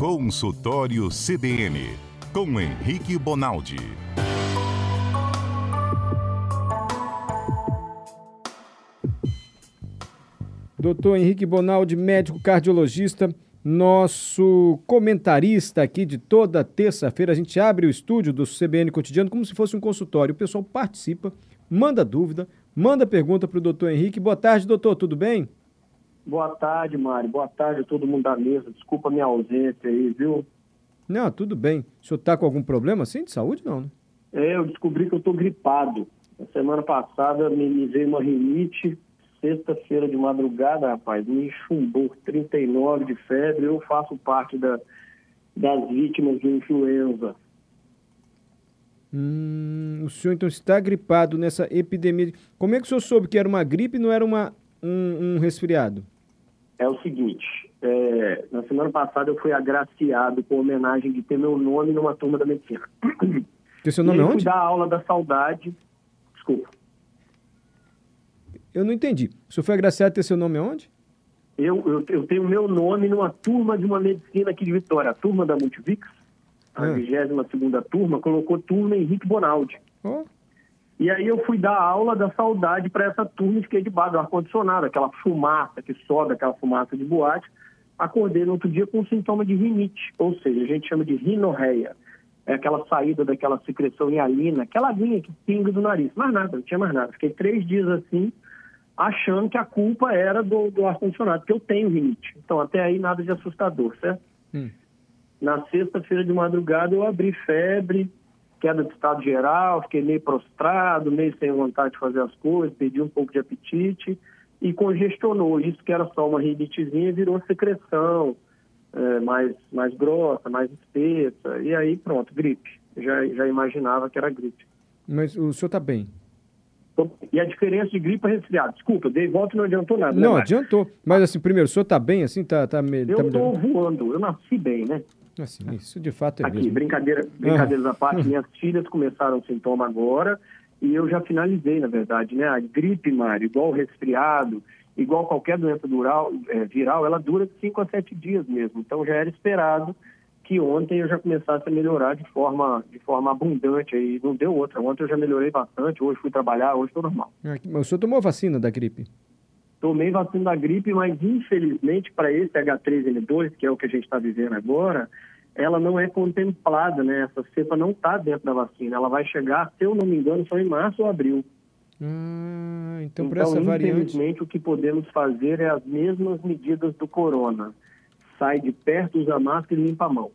Consultório CBN, com Henrique Bonaldi. Doutor Henrique Bonaldi, médico cardiologista, nosso comentarista aqui de toda terça-feira. A gente abre o estúdio do CBN Cotidiano como se fosse um consultório. O pessoal participa, manda dúvida, manda pergunta para o doutor Henrique. Boa tarde, doutor, tudo bem? Boa tarde, Mário. Boa tarde a todo mundo da mesa. Desculpa a minha ausência aí, viu? Não, tudo bem. O senhor está com algum problema assim de saúde, não, né? É, eu descobri que eu estou gripado. Na semana passada me, me veio uma rinite, sexta-feira de madrugada, rapaz, me chumbou 39 de febre. Eu faço parte da, das vítimas de influenza. Hum, o senhor então está gripado nessa epidemia. Como é que o senhor soube que era uma gripe e não era uma, um, um resfriado? É o seguinte, é, na semana passada eu fui agraciado com homenagem de ter meu nome numa turma da medicina. Tem seu nome e aí onde? fui dar a aula da saudade. Desculpa. Eu não entendi. O senhor foi agraciado a ter seu nome onde? Eu, eu, eu tenho meu nome numa turma de uma medicina aqui de Vitória, a turma da Multivix, a Ah. 22 segunda turma, colocou turma Henrique Bonaldi. Oh, E aí eu fui dar aula da saudade para essa turma fiquei debaixo do ar-condicionado, aquela fumaça que sobe, aquela fumaça de boate. Acordei no outro dia com um sintoma de rinite, ou seja, a gente chama de rinorreia. É aquela saída daquela secreção hialina, aquela aguinha que pinga do nariz. Mais nada, não tinha mais nada. Fiquei três dias assim, achando que a culpa era do, do ar-condicionado, porque eu tenho rinite. Então, até aí, nada de assustador, certo? Hum. Na sexta-feira de madrugada, eu abri febre, queda de estado geral, fiquei meio prostrado, meio sem vontade de fazer as coisas, perdi um pouco de apetite e congestionou. Isso que era só uma rinitezinha virou secreção é, mais, mais grossa, mais espessa. E aí, pronto, gripe. Já, já imaginava que era gripe. mas o senhor está bem? E a diferença de gripe para resfriado? Desculpa, dei volta e não adiantou nada. né, Não, Mário? adiantou. Mas assim, primeiro, o senhor está bem assim? Tá, tá, me, tá Eu estou melhorando? voando, eu nasci bem, né? Assim, isso de fato é Aqui, mesmo. brincadeira, brincadeiras à parte, minhas filhas começaram sintoma agora e eu já finalizei, na verdade, né? A gripe, Mário, igual o resfriado, igual qualquer doença dural, é, viral, ela dura de 5 a 7 dias mesmo. Então já era esperado que ontem eu já começasse a melhorar de forma, de forma abundante. Aí não deu outra. Ontem eu já melhorei bastante, hoje fui trabalhar, hoje estou normal. Ah, Mas o senhor tomou vacina da gripe? Tomei vacina da gripe, mas infelizmente para esse H3N2, que é o que a gente está vivendo agora, ela não é contemplada, né? Essa cepa não está dentro da vacina. Ela vai chegar, se eu não me engano, só em março ou abril. Ah, então, então, essa variante. infelizmente, o que podemos fazer é as mesmas medidas do corona. Sai de perto, usa máscara e limpa a mão.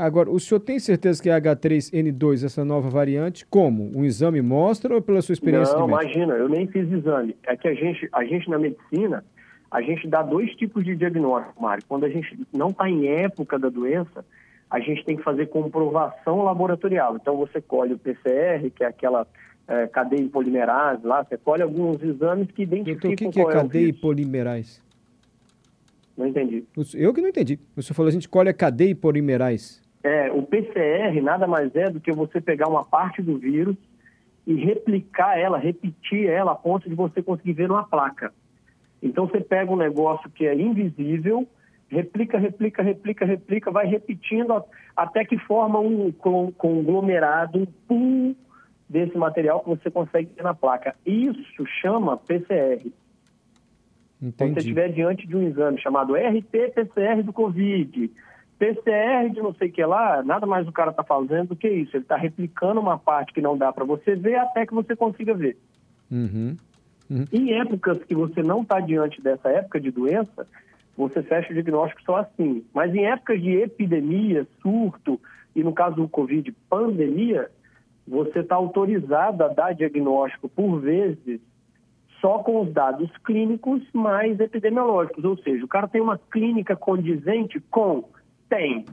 Agora, o senhor tem certeza que é H3N2, essa nova variante? Como? Um exame mostra ou pela sua experiência não, de imagina, eu nem fiz exame. É que a gente, a gente na medicina, a gente dá dois tipos de diagnóstico, Mário. Quando a gente não está em época da doença, a gente tem que fazer comprovação laboratorial. Então você colhe o PCR, que é aquela eh, cadeia polimerase lá, você colhe alguns exames que identificam o que, que é é cadeia vírus. polimerais? Não entendi. Eu que não entendi. O senhor falou a gente colhe a cadeia polimerais. É, o PCR nada mais é do que você pegar uma parte do vírus e replicar ela, repetir ela a ponto de você conseguir ver numa placa. Então você pega um negócio que é invisível, replica, replica, replica, replica, vai repetindo até que forma um con- conglomerado, um pool desse material que você consegue ver na placa. Isso chama PCR. Quando você Entendi. estiver diante de um exame chamado RT-PCR do Covid, PCR de não sei o que lá, nada mais o cara está fazendo do que isso. Ele está replicando uma parte que não dá para você ver até que você consiga ver. Uhum. Em épocas que você não está diante dessa época de doença, você fecha o diagnóstico só assim. Mas em épocas de epidemia, surto, e no caso do Covid, pandemia, você está autorizado a dar diagnóstico, por vezes, só com os dados clínicos mais epidemiológicos. Ou seja, o cara tem uma clínica condizente com? Tem.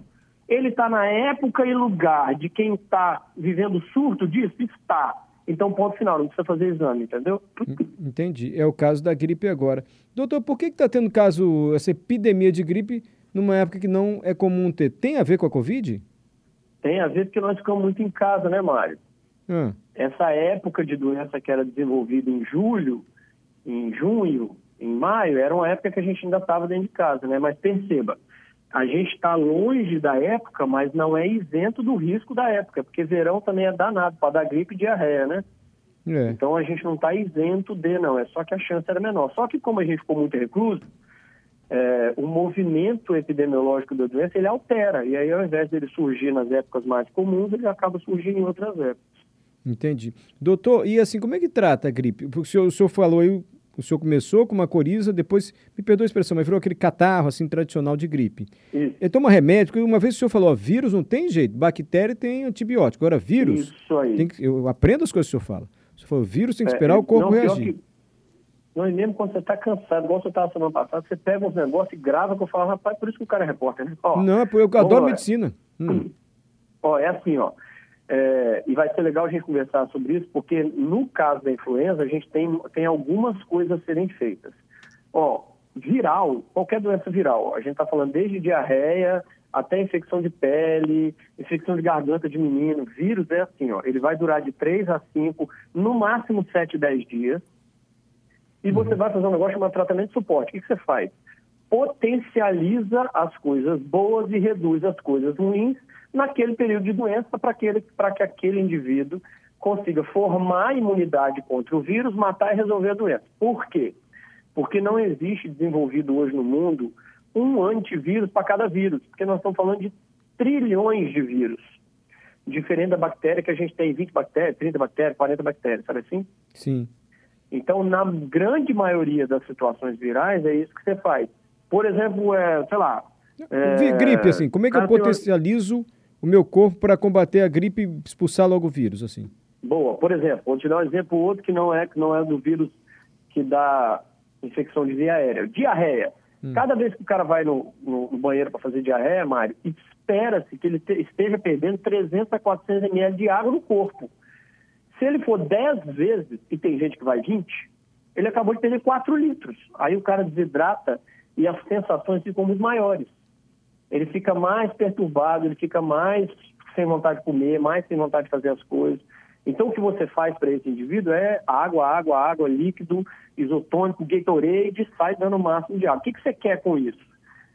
Ele está na época e lugar de quem está vivendo surto disso? Está. Então, ponto final, não precisa fazer exame, entendeu? Entendi. É o caso da gripe agora. Doutor, por que está tendo caso, essa epidemia de gripe numa época que não é comum ter? Tem a ver com a Covid? Tem a ver porque nós ficamos muito em casa, né, Mário? Ah, Essa época de doença que era desenvolvida em julho, em junho, em maio, era uma época que a gente ainda estava dentro de casa, né? Mas perceba, a gente está longe da época, mas não é isento do risco da época, porque verão também é danado para dar gripe e diarreia, né? É. Então a gente não está isento de, não, é só que a chance era menor. Só que como a gente ficou muito recluso, é, o movimento epidemiológico da doença ele altera, e aí ao invés dele surgir nas épocas mais comuns, ele acaba surgindo em outras épocas. Entendi. Doutor, e assim, como é que trata a gripe? Porque o senhor, o senhor falou aí o senhor começou com uma coriza, depois, me perdoa a expressão, mas virou aquele catarro assim tradicional de gripe. Isso. Ele toma remédio, uma vez o senhor falou, ó, vírus não tem jeito, bactéria tem antibiótico. Agora, vírus. Isso aí. Tem que, eu aprendo as coisas que o senhor fala. O senhor falou, vírus tem que é, esperar é, o corpo não, reagir. Que, não, e mesmo quando você está cansado, igual você estava semana passada, você pega uns negócios e grava, que eu falo, rapaz, por isso que o cara é repórter, né? Ó, não, eu adoro medicina. Hum. Ó, é assim, ó. É, e vai ser legal a gente conversar sobre isso, porque no caso da influenza, a gente tem, tem algumas coisas a serem feitas. Ó, viral, qualquer doença viral, a gente está falando desde diarreia até infecção de pele, infecção de garganta de menino, vírus é assim, ó, ele vai durar de 3 a 5, no máximo 7, 10 dias, e você uhum. vai fazer um negócio chamado tratamento de suporte. O que, que você faz? Potencializa as coisas boas e reduz as coisas ruins, naquele período de doença para que aquele indivíduo consiga formar imunidade contra o vírus, matar e resolver a doença. Por quê? Porque não existe desenvolvido hoje no mundo um antivírus para cada vírus, porque nós estamos falando de trilhões de vírus. Diferente da bactéria, que a gente tem 20 bactérias, 30 bactérias, 40 bactérias, sabe assim? Sim. Então, na grande maioria das situações virais, é isso que você faz. Por exemplo, é, sei lá. É, gripe, assim, como é que eu potencializo o meu corpo para combater a gripe e expulsar logo o vírus, assim? Boa. Por exemplo, vou te dar um exemplo outro que não é que não é do vírus que dá infecção de via aérea. Diarreia. Hum. Cada vez que o cara vai no, no, no banheiro para fazer diarreia, Mário, espera-se que ele te, esteja perdendo 300 a 400 ml de água no corpo. Se ele for 10 vezes, e tem gente que vai 20, ele acabou de perder 4 litros. Aí o cara desidrata e as sensações ficam muito maiores ele fica mais perturbado, ele fica mais sem vontade de comer, mais sem vontade de fazer as coisas. Então, o que você faz para esse indivíduo é água, água, água, líquido, isotônico, Gatorade, sai dando o máximo de água. O que, que você quer com isso?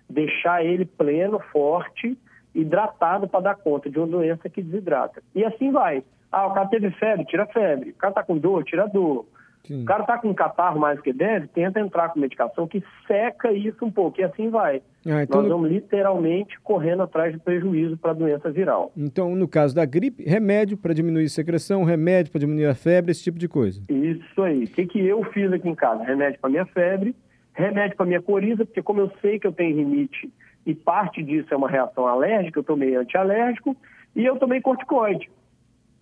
Deixar ele pleno, forte, hidratado para dar conta de uma doença que desidrata. E assim vai. Ah, o cara teve febre, tira febre. O cara está com dor, tira dor. Sim. O cara está com catarro mais que deve, tenta entrar com medicação que seca isso um pouco, e assim vai. Ah, então Nós vamos no... literalmente correndo atrás de prejuízo para a doença viral. Então, no caso da gripe, remédio para diminuir a secreção, remédio para diminuir a febre, esse tipo de coisa. Isso aí. O que, que eu fiz aqui em casa? Remédio para minha febre, remédio para minha coriza, porque como eu sei que eu tenho rinite e parte disso é uma reação alérgica, eu tomei antialérgico, e eu tomei corticoide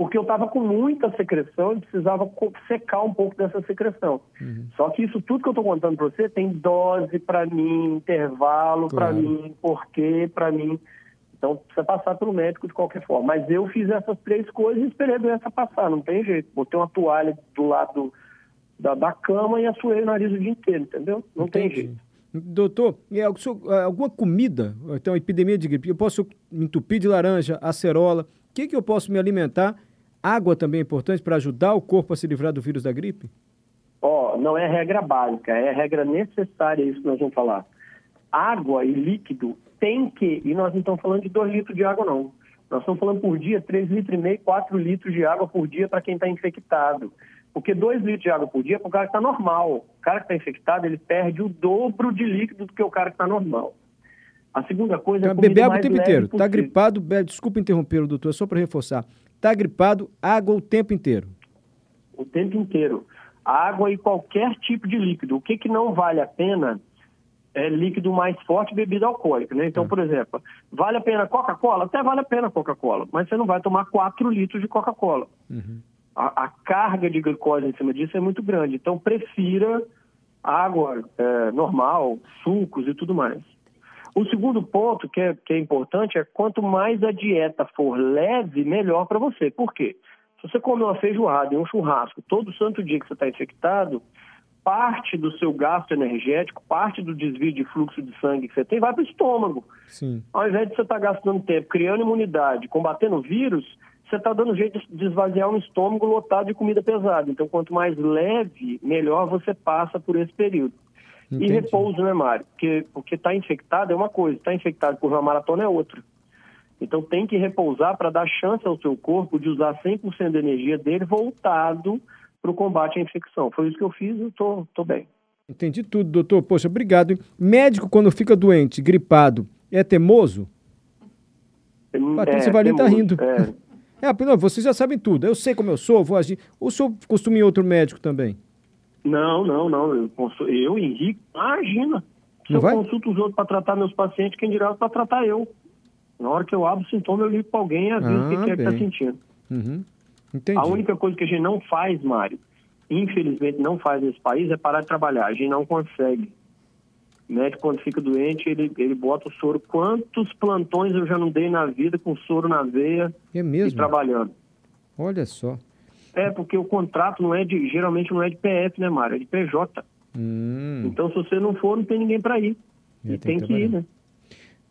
porque eu estava com muita secreção e precisava secar um pouco dessa secreção. Uhum. Só que isso tudo que eu estou contando para você tem dose para mim, intervalo claro. para mim, porquê para mim. Então precisa passar pelo médico de qualquer forma. Mas eu fiz essas três coisas e esperei a doença passar, não tem jeito. Botei uma toalha do lado da, da cama e assoei o nariz o dia inteiro, entendeu? Não Entendi. tem jeito. Doutor, alguma comida, então epidemia de gripe, eu posso entupir de laranja, acerola, o que, que eu posso me alimentar Água também é importante para ajudar o corpo a se livrar do vírus da gripe? Ó, oh, não é regra básica, é regra necessária isso que nós vamos falar. Água e líquido tem que, e nós não estamos falando de 2 litros de água não. Nós estamos falando por dia 3 litros e meio, 4 litros de água por dia para quem está infectado. Porque 2 litros de água por dia é para o cara que está normal. O cara que está infectado, ele perde o dobro de líquido do que o cara que está normal. A segunda coisa então, é beber água o tempo inteiro. Está gripado, desculpa interromper, doutor, é só para reforçar. Está gripado, água o tempo inteiro. O tempo inteiro. Água e qualquer tipo de líquido. O que, que não vale a pena é líquido mais forte bebida alcoólica, né? Então, é. por exemplo, vale a pena Coca-Cola? Até vale a pena Coca-Cola, mas você não vai tomar 4 litros de Coca-Cola. Uhum. A, a, carga de glicose em cima disso é muito grande. Então, prefira água é, normal, sucos e tudo mais. O segundo ponto que é, que é importante é quanto mais a dieta for leve, melhor para você. Por quê? Se você comer uma feijoada e um churrasco todo santo dia que você está infectado, parte do seu gasto energético, parte do desvio de fluxo de sangue que você tem, vai para o estômago. Sim. Ao invés de você estar tá gastando tempo criando imunidade, combatendo o vírus, você está dando jeito de esvaziar um estômago lotado de comida pesada. Então, quanto mais leve, melhor você passa por esse período. Entendi. E repouso, né, Mário? Porque porque está infectado é uma coisa, está infectado por uma maratona é outra. Então tem que repousar para dar chance ao seu corpo de usar 100% da energia dele voltado para o combate à infecção. Foi isso que eu fiz e estou tô, tô bem. Entendi tudo, doutor. Poxa, obrigado. Médico, quando fica doente, gripado, é teimoso? É, Patrícia é, Valim está rindo. É. é, não, vocês já sabem tudo. Eu sei como eu sou, vou agir. O senhor costuma ir outro médico também? Não, não, não. Eu, eu Henrique, imagina. Se não eu vai? consulto os outros para tratar meus pacientes, quem dirá para tratar eu. Na hora que eu abro o sintoma, eu ligo para alguém e aviso ah, o que, que é que está sentindo. Uhum. A única coisa que a gente não faz, Mário, infelizmente não faz nesse país, é parar de trabalhar. A gente não consegue. O médico, quando fica doente, ele, ele bota o soro. Quantos plantões eu já não dei na vida com soro na veia é mesmo? e trabalhando? Olha só. É, porque o contrato não é de, geralmente não é de PF, né, Mário? É de PJ. Hum. Então, se você não for, não tem ninguém para ir. e tem que, que ir, né?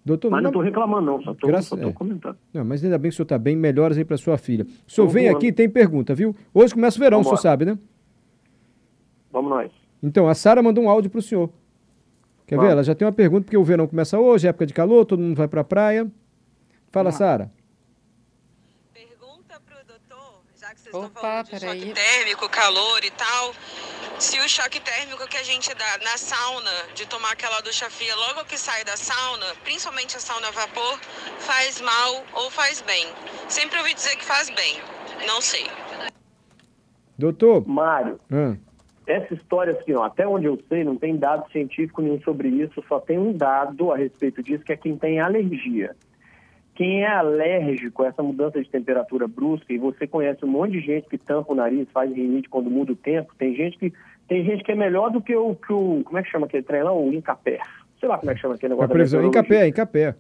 Doutor, mas não estou reclamando, não, só estou Graça... é. comentando. Não, mas ainda bem que o senhor está bem, melhoras aí para sua filha. O senhor vem aqui e tem pergunta, viu? Hoje começa o verão, Vamos o senhor sabe, né? Vamos nós. Então, a Sara mandou um áudio para o senhor. Quer Vamos. ver? Ela já tem uma pergunta, porque o verão começa hoje, época de calor, todo mundo vai para a praia. Fala, Sara. Pergunta para o doutor, já que vocês Opa, estão falando de choque térmico, calor e tal se o choque térmico que a gente dá na sauna, de tomar aquela ducha fria logo que sai da sauna, principalmente a sauna a vapor, faz mal ou faz bem. Sempre ouvi dizer que faz bem, não sei. Doutor. Mário, hum. essa história assim, ó, até onde eu sei, não tem dado científico nenhum sobre isso, só tem um dado a respeito disso, que é quem tem alergia. Quem é alérgico a essa mudança de temperatura brusca, e você conhece um monte de gente que tampa o nariz, faz rinite quando muda o tempo, tem gente que tem gente que é melhor do que o, que o como é que chama aquele trem lá? O Incapé. Sei lá como é que chama aquele negócio. A previsão, Incapé, Incapé.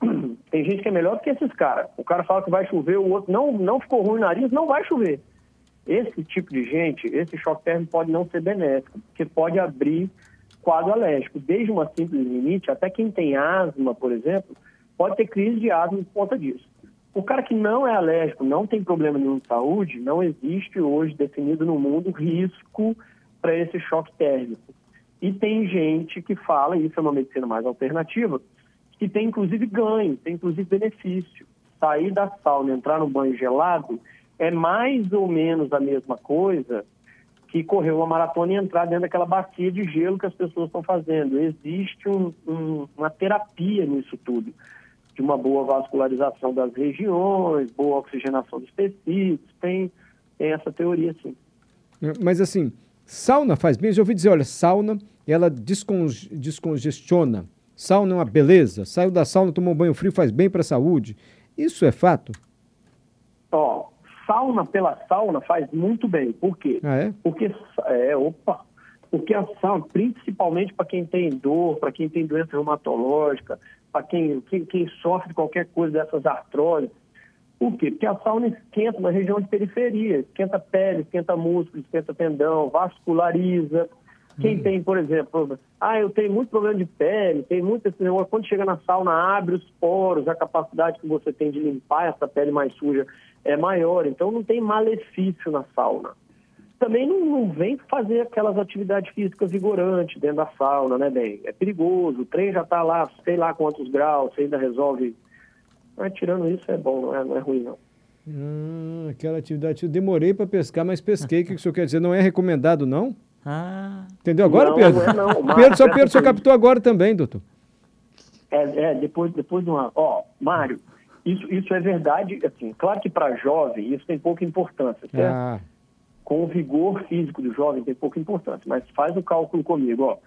Tem gente que é melhor do que esses caras. O cara fala que vai chover, o outro não, não ficou ruim o nariz, não vai chover. Esse tipo de gente, esse choque térmico pode não ser benéfico, porque pode abrir quadro alérgico. Desde uma simples rinite, até quem tem asma, por exemplo, pode ter crise de asma por conta disso. O cara que não é alérgico, não tem problema nenhum de saúde, não existe hoje definido no mundo risco para esse choque térmico. E tem gente que fala, isso é uma medicina mais alternativa, que tem inclusive ganho, tem inclusive benefício. Sair da sauna, entrar no banho gelado, é mais ou menos a mesma coisa que correr uma maratona e entrar dentro daquela bacia de gelo que as pessoas estão fazendo. Existe um, um, uma terapia nisso tudo de uma boa vascularização das regiões, boa oxigenação dos tecidos, tem, tem essa teoria sim. Mas assim, sauna faz bem? Eu já ouvi dizer, olha, sauna, ela desconge, descongestiona. Sauna é uma beleza. Saiu da sauna, tomou um banho frio, faz bem para a saúde. Isso é fato? Ó, sauna pela sauna faz muito bem. Por quê? Ah, é? Porque, é, opa, porque a sauna, principalmente para quem tem dor, para quem tem doença reumatológica, para quem, quem, quem, sofre qualquer coisa dessas artroses. Por quê? Porque a sauna esquenta uma região de periferia, esquenta pele, esquenta músculo, esquenta tendão, vasculariza. Quem uhum. tem, por exemplo, ah, eu tenho muito problema de pele, tem muito esse negócio. Quando chega na sauna, abre os poros, a capacidade que você tem de limpar essa pele mais suja é maior. Então não tem malefício na sauna também não, não, vem fazer aquelas atividades físicas vigorantes dentro da sauna, né, bem? É perigoso, o trem já está lá, sei lá quantos graus, você ainda resolve. Mas tirando isso é bom, não é, não é ruim, não. Hum, aquela atividade. Eu demorei para pescar, mas pesquei. O que o senhor quer dizer? Não é recomendado, não? Ah. Entendeu agora, não, Pedro? Não é, não. Pedro, só Pedro, o senhor captou agora também, doutor. É, é depois, depois de uma. Ó, Mário, isso, isso é verdade, assim, claro que para jovem isso tem pouca importância, certo? Ah com o vigor físico do jovem tem pouca importância, mas faz o cálculo comigo, ó.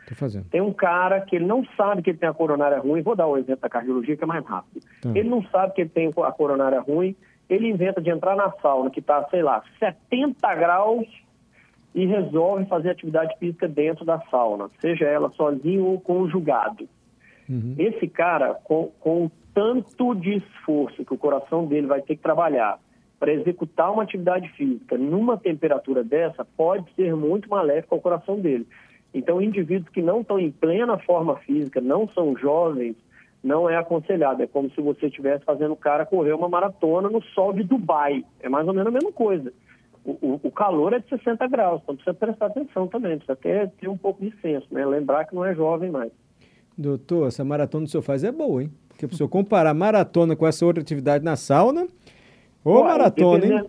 Tem um cara que ele não sabe que ele tem a coronária ruim, vou dar o um exemplo da cardiologia que é mais rápido. Tá. Ele não sabe que ele tem a coronária ruim, ele inventa de entrar na sauna que está, sei lá, 70 graus e resolve fazer atividade física dentro da sauna, seja ela sozinho ou conjugado. Uhum. Esse cara, com, com tanto de esforço que o coração dele vai ter que trabalhar para executar uma atividade física numa temperatura dessa pode ser muito maléfico ao coração dele. Então, indivíduos que não estão em plena forma física, não são jovens, não é aconselhado. É como se você estivesse fazendo o cara correr uma maratona no sol de Dubai. É mais ou menos a mesma coisa. o, o, calor é de 60 graus, então precisa prestar atenção também, precisa ter, ter um pouco de senso, né? Lembrar que não é jovem mais. Doutor, essa maratona que o senhor faz é boa, hein? Porque o senhor comparar maratona com essa outra atividade na sauna, ou maratona, hein?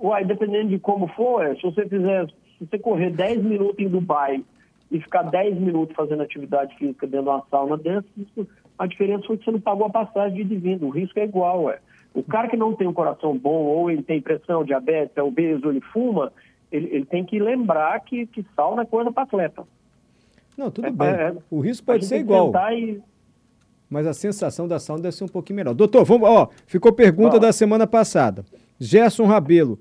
Uai, dependendo de como for, é, se você fizer, se você correr 10 minutos em Dubai e ficar 10 minutos fazendo atividade física dentro de uma sauna dentro, a diferença foi que você não pagou a passagem de vindo, o risco é igual, ué. O cara que não tem um coração bom, ou ele tem pressão, diabetes, é obeso, ou ele fuma, ele, ele tem que lembrar que, que sauna é coisa para atleta. Não, tudo é, bem. É, o risco pode ser igual. E... Mas a sensação da sauna deve ser um pouquinho melhor. Doutor, vamos, ó, ficou pergunta da semana passada. Gerson Rabelo,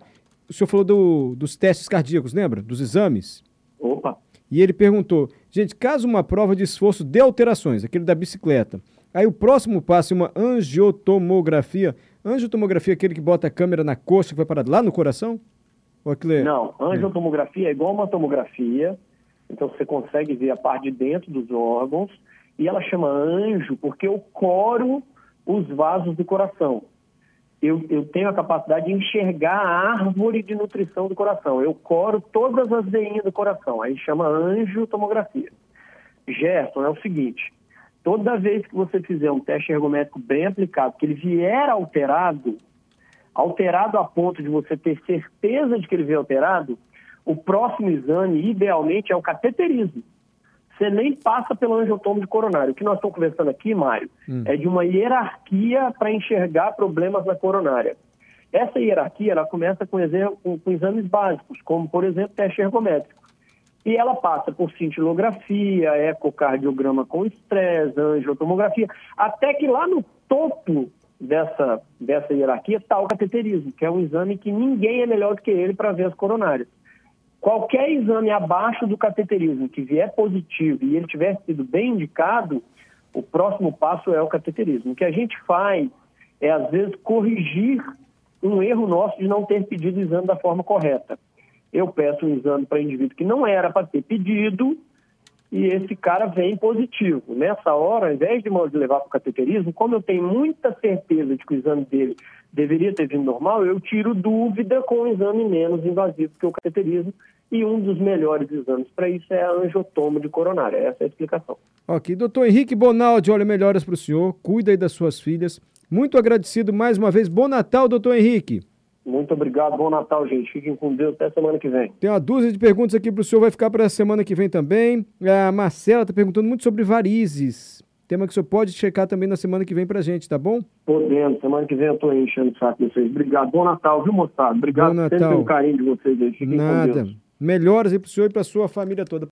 o senhor falou do, dos testes cardíacos, lembra? Dos exames? Opa. E ele perguntou, gente, caso uma prova de esforço dê alterações, aquele da bicicleta, aí o próximo passo é uma angiotomografia, Angiotomografia é aquele que bota a câmera na coxa que vai parar lá no coração? Ou aquilo é... Não, angiotomografia é igual uma tomografia, então você consegue ver a parte de dentro dos órgãos, e ela chama anjo porque eu coro os vasos do coração. Eu, eu, tenho a capacidade de enxergar a árvore de nutrição do coração. Eu coro todas as veinhas do coração. Aí chama angiotomografia. Gerson, é o seguinte: toda vez que você fizer um teste ergométrico bem aplicado, que ele vier alterado, alterado a ponto de você ter certeza de que ele veio alterado, o próximo exame, idealmente, é o cateterismo. Você nem passa pelo angiotomo de coronário. O que nós estamos conversando aqui, Mário, hum. é de uma hierarquia para enxergar problemas na coronária. Essa hierarquia ela começa com, com, com exames básicos, como, por exemplo, teste ergométrico. E ela passa por cintilografia, ecocardiograma com estresse, angiotomografia, até que lá no topo dessa, dessa hierarquia está o cateterismo, que é um exame que ninguém é melhor do que ele para ver as coronárias. Qualquer exame abaixo do cateterismo que vier positivo e ele tiver sido bem indicado, o próximo passo é o cateterismo. O que a gente faz é, às vezes, corrigir um erro nosso de não ter pedido o exame da forma correta eu peço um exame para indivíduo que não era para ter pedido e esse cara vem positivo. Nessa hora, ao invés de levar para o cateterismo, como eu tenho muita certeza de que o exame dele deveria ter vindo normal, eu tiro dúvida com um exame menos invasivo que o cateterismo e um dos melhores exames para isso é a angiotomo de coronária. Essa é a explicação. Ok, doutor Henrique Bonaldi, olha, melhoras para o senhor, cuida aí das suas filhas. Muito agradecido mais uma vez. Bom Natal, doutor Henrique. Muito obrigado, bom Natal, gente. Fiquem com Deus até semana que vem. Tem uma dúzia de perguntas aqui para o senhor, vai ficar para a semana que vem também. A Marcela está perguntando muito sobre varizes. Tema que o senhor pode checar também na semana que vem para a gente, tá bom? Podendo. Semana que vem eu estou enchendo o saco de vocês. Obrigado. Bom Natal, viu, moçada? Obrigado bom Natal. pelo carinho de vocês aí. Fiquem Nada. Melhoras aí para o senhor e para a sua família toda.